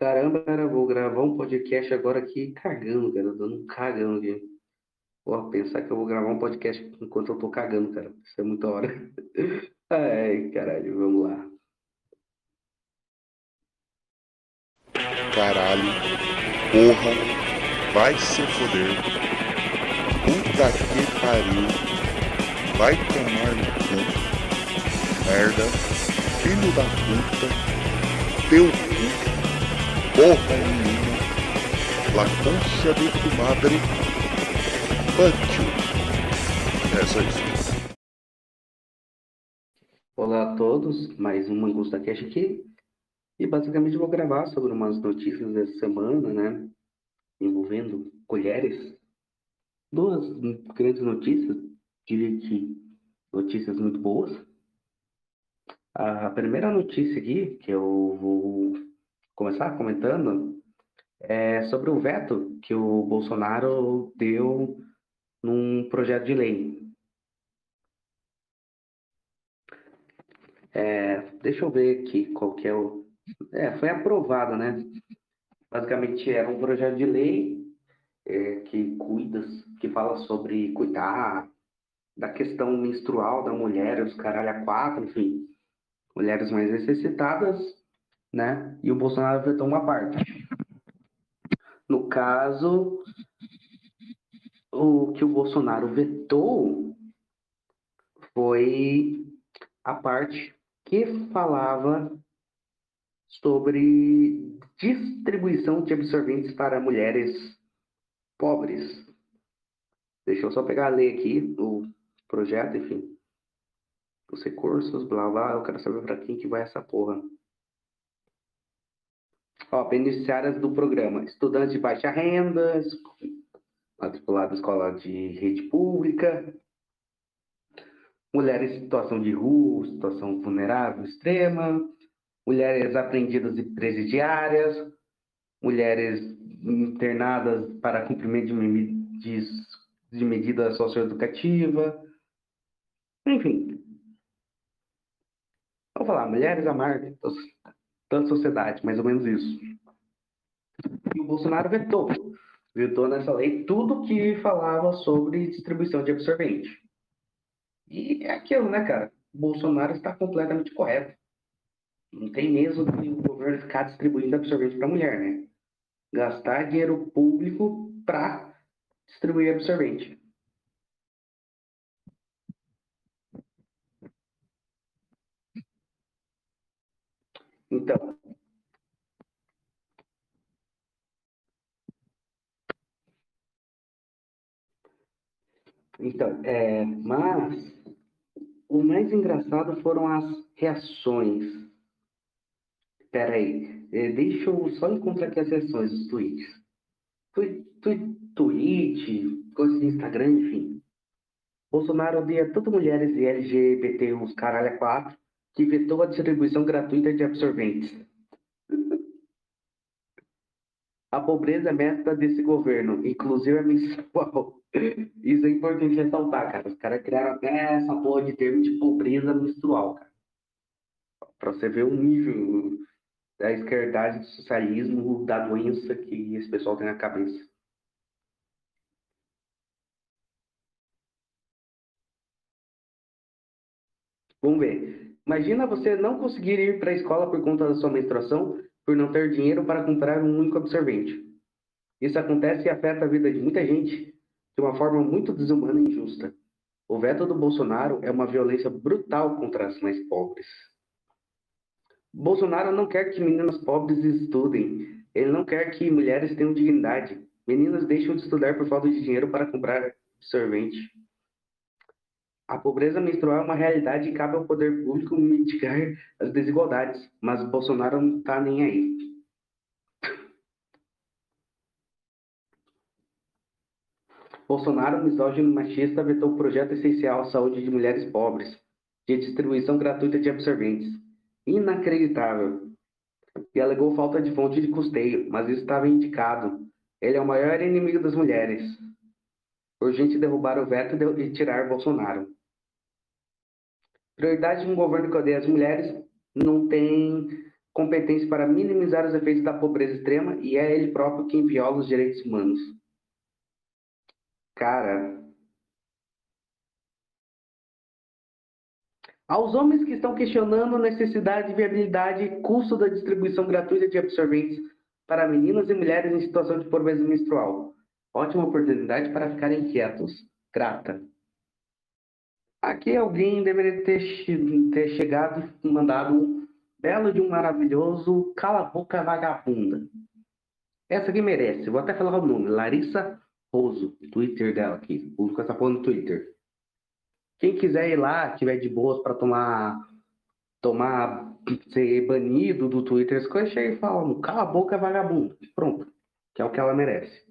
Caramba, cara, vou gravar um podcast agora aqui cagando, cara, dando um cagão aqui. Pô, pensar que eu vou gravar um podcast enquanto eu tô cagando, cara. Isso é muita hora. Ai, caralho, vamos lá. Caralho, porra, vai se foder. Puta que pariu, vai tomar no cu. Merda, filho da puta, teu cu porra nenhuma, la concha de tu madre, Pancho. É só isso. Olá a todos, mais um Mangusta Cash aqui. E basicamente vou gravar sobre umas notícias dessa semana, né? Envolvendo colheres. Duas grandes notícias, diria que notícias muito boas. A primeira notícia aqui, que eu vou começar comentando é sobre o veto que o Bolsonaro deu num projeto de lei. É, deixa eu ver aqui qual que é o. É, foi aprovado, né? Basicamente era um projeto de lei é, que cuida, que fala sobre cuidar da questão menstrual da mulher, os caralho a quatro, enfim, mulheres mais necessitadas né? E o Bolsonaro vetou uma parte. No caso, o que o Bolsonaro vetou foi a parte que falava sobre distribuição de absorventes para mulheres pobres. Deixa eu só pegar a lei aqui o projeto, enfim. Os recursos, blá blá, eu quero saber para quem que vai essa porra. Ó, beneficiárias do programa: estudantes de baixa renda, matriculados em escola de rede pública, mulheres em situação de rua, situação vulnerável extrema, mulheres apreendidas e presidiárias, mulheres internadas para cumprimento de, de, medida socioeducativa, enfim. Vamos falar, mulheres à da sociedade, mais ou menos isso. E o Bolsonaro vetou, vetou nessa lei tudo que falava sobre distribuição de absorvente. E é aquilo, né, cara? O Bolsonaro está completamente correto. Não tem mesmo que o governo ficar distribuindo absorvente para mulher, né? Gastar dinheiro público para distribuir absorvente. Então, então é, mas o mais engraçado foram as reações. Espera aí, é, deixa eu só encontrar aqui as reações dos tweets. Tweet, tweet, coisas de Instagram, enfim. Bolsonaro odeia tanto mulheres e LGBT, os caralho a quatro, que vetou a distribuição gratuita de absorventes. A pobreza é meta desse governo, inclusive a menstrual. Isso é importante ressaltar, cara. Os caras criaram até essa porra de termo de pobreza menstrual, cara. Pra você ver o nível da esquerdade do socialismo, da doença que esse pessoal tem na cabeça. Vamos ver. Imagina você não conseguir ir para a escola por conta da sua menstruação, por não ter dinheiro para comprar um único absorvente. Isso acontece e afeta a vida de muita gente de uma forma muito desumana e injusta. O veto do Bolsonaro é uma violência brutal contra as mais pobres. Bolsonaro não quer que meninas pobres estudem. Ele não quer que mulheres tenham dignidade. Meninas deixam de estudar por falta de dinheiro para comprar absorvente. A pobreza menstrual é uma realidade e cabe ao poder público mitigar as desigualdades, mas Bolsonaro não está nem aí. Bolsonaro, misógino machista, vetou o projeto essencial à saúde de mulheres pobres, de distribuição gratuita de absorventes. Inacreditável. E alegou falta de fonte de custeio, mas isso estava indicado. Ele é o maior inimigo das mulheres. Urgente derrubar o veto e tirar Bolsonaro. Prioridade de um governo que odeia as mulheres não tem competência para minimizar os efeitos da pobreza extrema e é ele próprio quem viola os direitos humanos. Cara. Aos homens que estão questionando a necessidade, viabilidade e custo da distribuição gratuita de absorventes para meninas e mulheres em situação de pobreza menstrual. Ótima oportunidade para ficarem quietos. Grata. Aqui alguém deveria ter, ter chegado e mandado um belo de um maravilhoso cala a boca vagabunda. Essa aqui merece. Vou até falar o nome. Larissa Roso. Twitter dela aqui. Publicou essa porra no Twitter. Quem quiser ir lá, tiver de boas para tomar tomar ser banido do Twitter, as coisas chega e fala, cala a boca vagabundo. Pronto. Que é o que ela merece.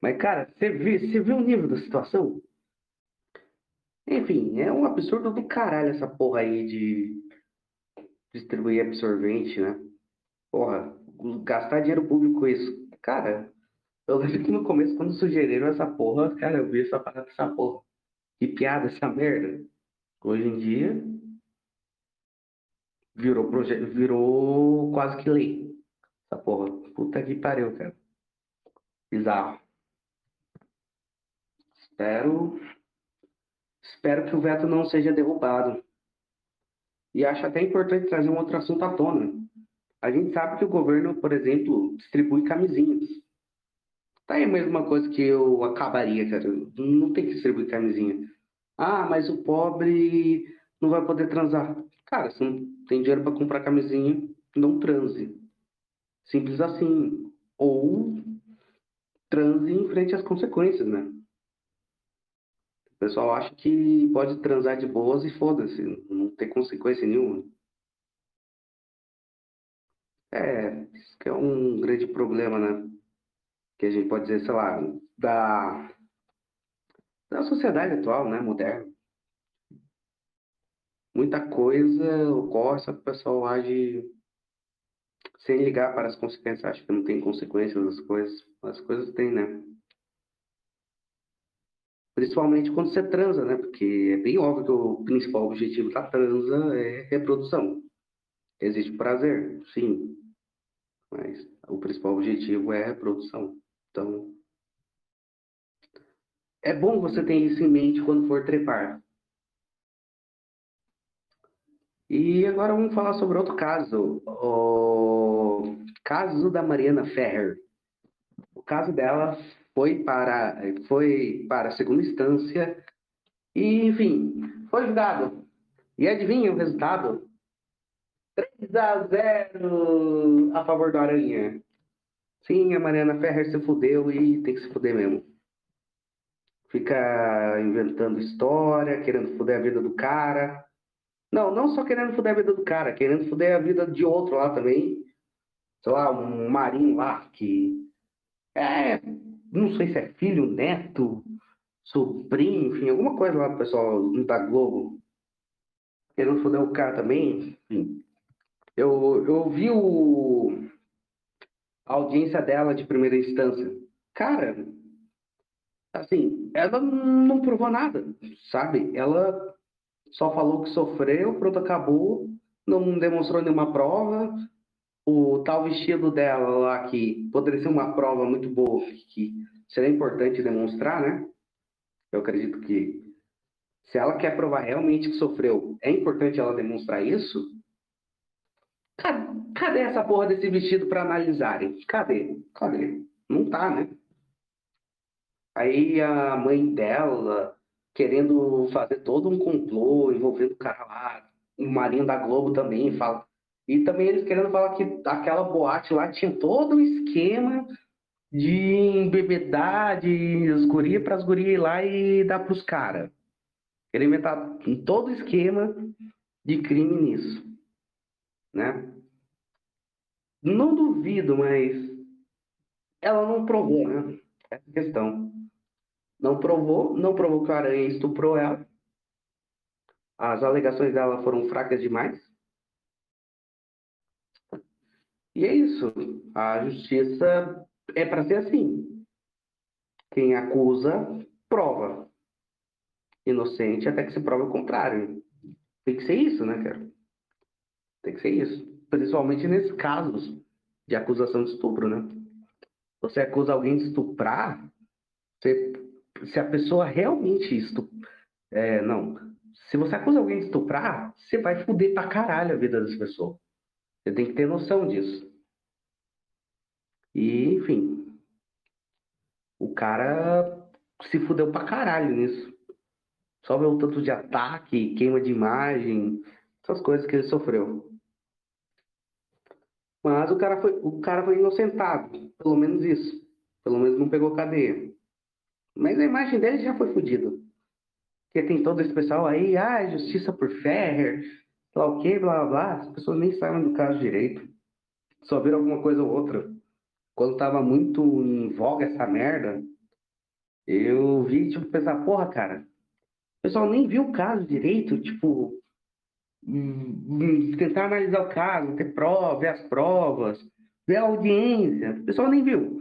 Mas, cara, você viu, você viu o nível da situação? Enfim, é um absurdo do caralho essa porra aí de distribuir absorvente, né? Porra, gastar dinheiro público com isso. Cara, eu lembro que no começo, quando sugeriram essa porra, cara, eu vi essa parada essa porra. Que piada essa merda. Hoje em dia, virou, proje virou quase que lei. Essa porra. Puta que pariu, cara. Bizarro. Espero Espero que o veto não seja derrubado. E acho até importante trazer um outro assunto à tona. A gente sabe que o governo, por exemplo, distribui camisinhas. Tá aí a mesma coisa que eu acabaria, cara. Não tem que distribuir camisinha. Ah, mas o pobre não vai poder transar. Cara, se não tem dinheiro para comprar camisinha, não transe. Simples assim. Ou transe em frente às consequências, né? O pessoal acha que pode transar de boas e foda-se, não tem consequência nenhuma. É, isso que é um grande problema, né? Que a gente pode dizer, sei lá, da, da sociedade atual, né, moderna. Muita coisa ocorre, só que o pessoal age sem ligar para as consequências. Acho que não tem consequências as coisas. As coisas têm, né? Principalmente quando você transa, né? Porque é bem óbvio que o principal objetivo da transa é reprodução. Existe prazer, sim. Mas o principal objetivo é a reprodução. Então, é bom você ter isso em mente quando for trepar. E agora vamos falar sobre outro caso. O caso da Mariana Ferrer. O caso dela foi para, foi para a segunda instância e, enfim, foi julgado. E adivinha o resultado? 3 a 0 a favor do Aranha. Sim, a Mariana Ferrer se fudeu e tem que se fuder mesmo. Fica inventando história, querendo fuder a vida do cara. Não, não só querendo fuder a vida do cara, querendo fuder a vida de outro lá também. Sei lá, um marinho lá que. É, não sei se é filho, neto, sobrinho, enfim, alguma coisa lá do pessoal da Globo. Querendo foder o cara também, enfim. Eu, eu vi o, a audiência dela de primeira instância. Cara, assim, ela não provou nada, sabe? Ela só falou que sofreu, pronto, acabou, não demonstrou nenhuma prova, o tal vestido dela lá, que poderia ser uma prova muito boa, que seria importante demonstrar, né? Eu acredito que se ela quer provar realmente que sofreu, é importante ela demonstrar isso. Cadê essa porra desse vestido para analisarem? Cadê? Cadê? Não tá, né? Aí a mãe dela querendo fazer todo um complô envolvendo o cara lá, o Marinho da Globo também fala e também eles querendo falar que aquela boate lá tinha todo um esquema de embebedar de as gurias para as gurias ir lá e dar para os caras. Querem inventar todo o esquema de crime nisso. Né? Não duvido, mas ela não provou, né? Essa questão. Não provou, não provou que o Aranha estuprou ela. As alegações dela foram fracas demais. E é isso. A justiça é para ser assim. Quem acusa, prova. Inocente até que se prove o contrário. Tem que ser isso, né, cara? Tem que ser isso. Principalmente nesses casos de acusação de estupro, né? Você acusa alguém de estuprar, você, se a pessoa realmente estupra. É, não. Se você acusa alguém de estuprar, você vai foder pra caralho a vida dessa pessoa. Você tem que ter noção disso. E, enfim. O cara se fudeu pra caralho nisso. Só ver o tanto de ataque, queima de imagem, essas coisas que ele sofreu. Mas o cara foi, o cara foi inocentado, pelo menos isso. Pelo menos não pegou cadeia. Mas a imagem dele já foi fodida. Porque tem todo esse pessoal aí, ah, justiça por Ferrer, lá o blá blá blá. As pessoas nem sabem do caso direito. Só viram alguma coisa ou outra. Quando tava muito em voga essa merda, eu vi, tipo, pensar, porra, cara, o pessoal nem viu o caso direito, tipo, hum, hum, tentar analisar o caso, ter prova, ver as provas, ver a audiência. O pessoal nem viu.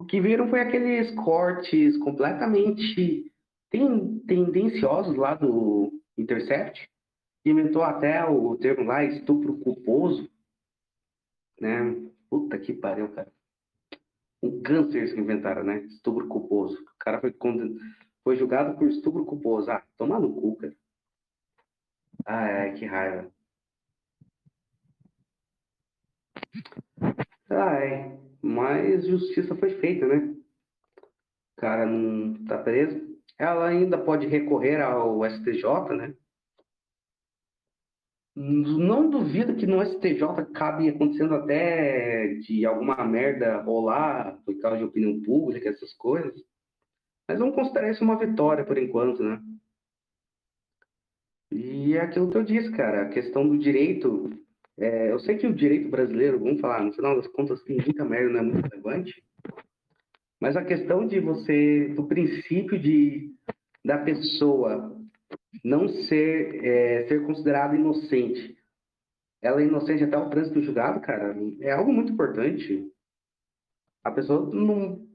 O que viram foi aqueles cortes completamente tendenciosos lá do Intercept. Inventou até o termo lá, estupro culposo. Né? Puta que pariu, cara. Um câncer que inventaram, né? Estupro culposo. O cara foi, foi julgado por estupro culposo. Ah, toma no cu, cara. Ai, que raiva. Ai, mas justiça foi feita, né? O cara não tá preso. Ela ainda pode recorrer ao STJ, né? Não duvido que no STJ acabe acontecendo até de alguma merda rolar por causa de opinião pública, essas coisas. Mas vamos considerar isso uma vitória por enquanto, né? E é aquilo que eu disse, cara, a questão do direito. É, eu sei que o direito brasileiro, vamos falar, no final das contas, tem muita merda, não é muito relevante. Mas a questão de você, do princípio de da pessoa não ser, é, ser considerada inocente, ela é inocente até o trânsito julgado, cara, é algo muito importante. A pessoa não.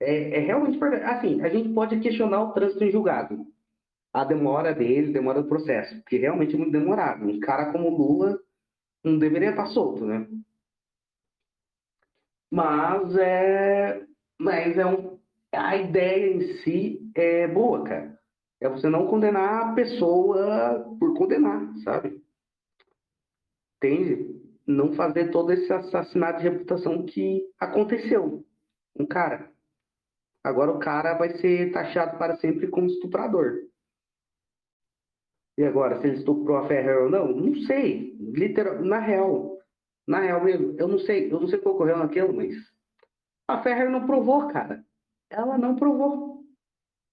É, é realmente importante. Assim, a gente pode questionar o trânsito em julgado a demora dele, demora do processo, porque realmente é muito demorado. Um cara como Lula não deveria estar solto, né? Mas é, mas é um, a ideia em si é boa, cara. É você não condenar a pessoa por condenar, sabe? Entende? Não fazer todo esse assassinato de reputação que aconteceu. Um cara. Agora o cara vai ser taxado para sempre como estuprador. E agora, se ele estuprou a Ferrer ou não? Não sei. Literal, na real. Na real mesmo, eu não sei. Eu não sei o que ocorreu naquilo, mas. A Ferrer não provou, cara. Ela não provou.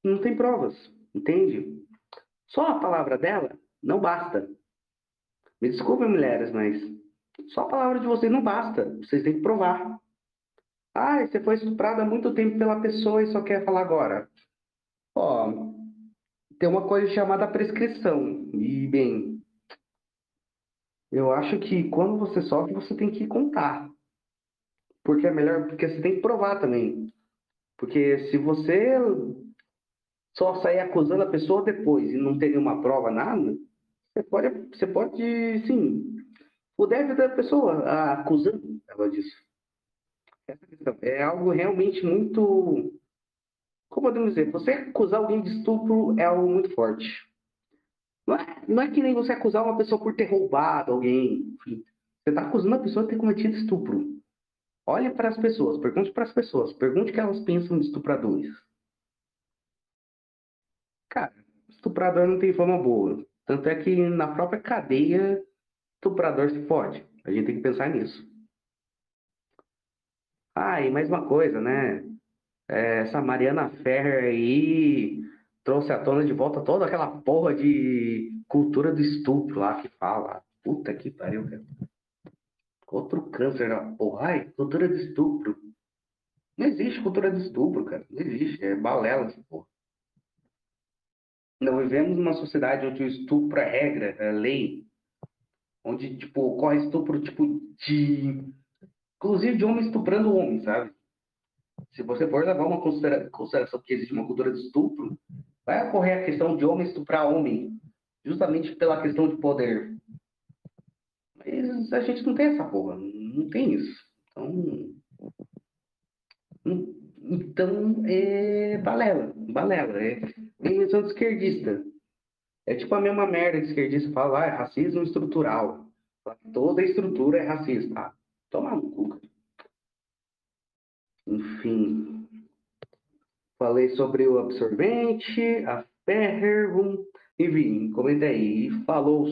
Não tem provas. Entende? Só a palavra dela não basta. Me desculpem, mulheres, mas só a palavra de vocês não basta. Vocês têm que provar. Ah, você foi estuprada há muito tempo pela pessoa e só quer falar agora. Ó, tem uma coisa chamada prescrição. E, bem, eu acho que quando você sofre, você tem que contar. Porque é melhor, porque você tem que provar também. Porque se você só sair acusando a pessoa depois e não ter nenhuma prova, nada, você pode, você pode sim, o deve da pessoa acusando ela disso. Questão é algo realmente muito como podemos dizer, você acusar alguém de estupro é algo muito forte. Não é, não é que nem você acusar uma pessoa por ter roubado alguém. Você está acusando a pessoa de ter cometido estupro. Olhe para as pessoas, pergunte para as pessoas, pergunte o que elas pensam de estupradores. Cara, estuprador não tem fama boa. Tanto é que na própria cadeia, estuprador se pode. A gente tem que pensar nisso. Ah, e mais uma coisa, né? É, essa Mariana Ferrer aí trouxe à tona de volta toda aquela porra de cultura do estupro lá que fala. Puta que pariu, cara. Outro câncer na porra. Ai, cultura do estupro. Não existe cultura do estupro, cara. Não existe. É balela essa porra. Não vivemos numa sociedade onde o estupro é regra, é lei. Onde, tipo, ocorre estupro, tipo, de... Inclusive de homem estuprando homem, sabe? se você for levar uma consideração que existe uma cultura de estupro, vai ocorrer a questão de homem estuprar homem, justamente pela questão de poder. Mas a gente não tem essa porra, não tem isso. Então, então é balela, balela, é invenção de esquerdista. É tipo a mesma merda que esquerdista fala, ah, é racismo estrutural. Toda estrutura é racista. Ah, toma no cu. Enfim. Falei sobre o absorvente, a Ferrum. Enfim, comenta aí. Falou.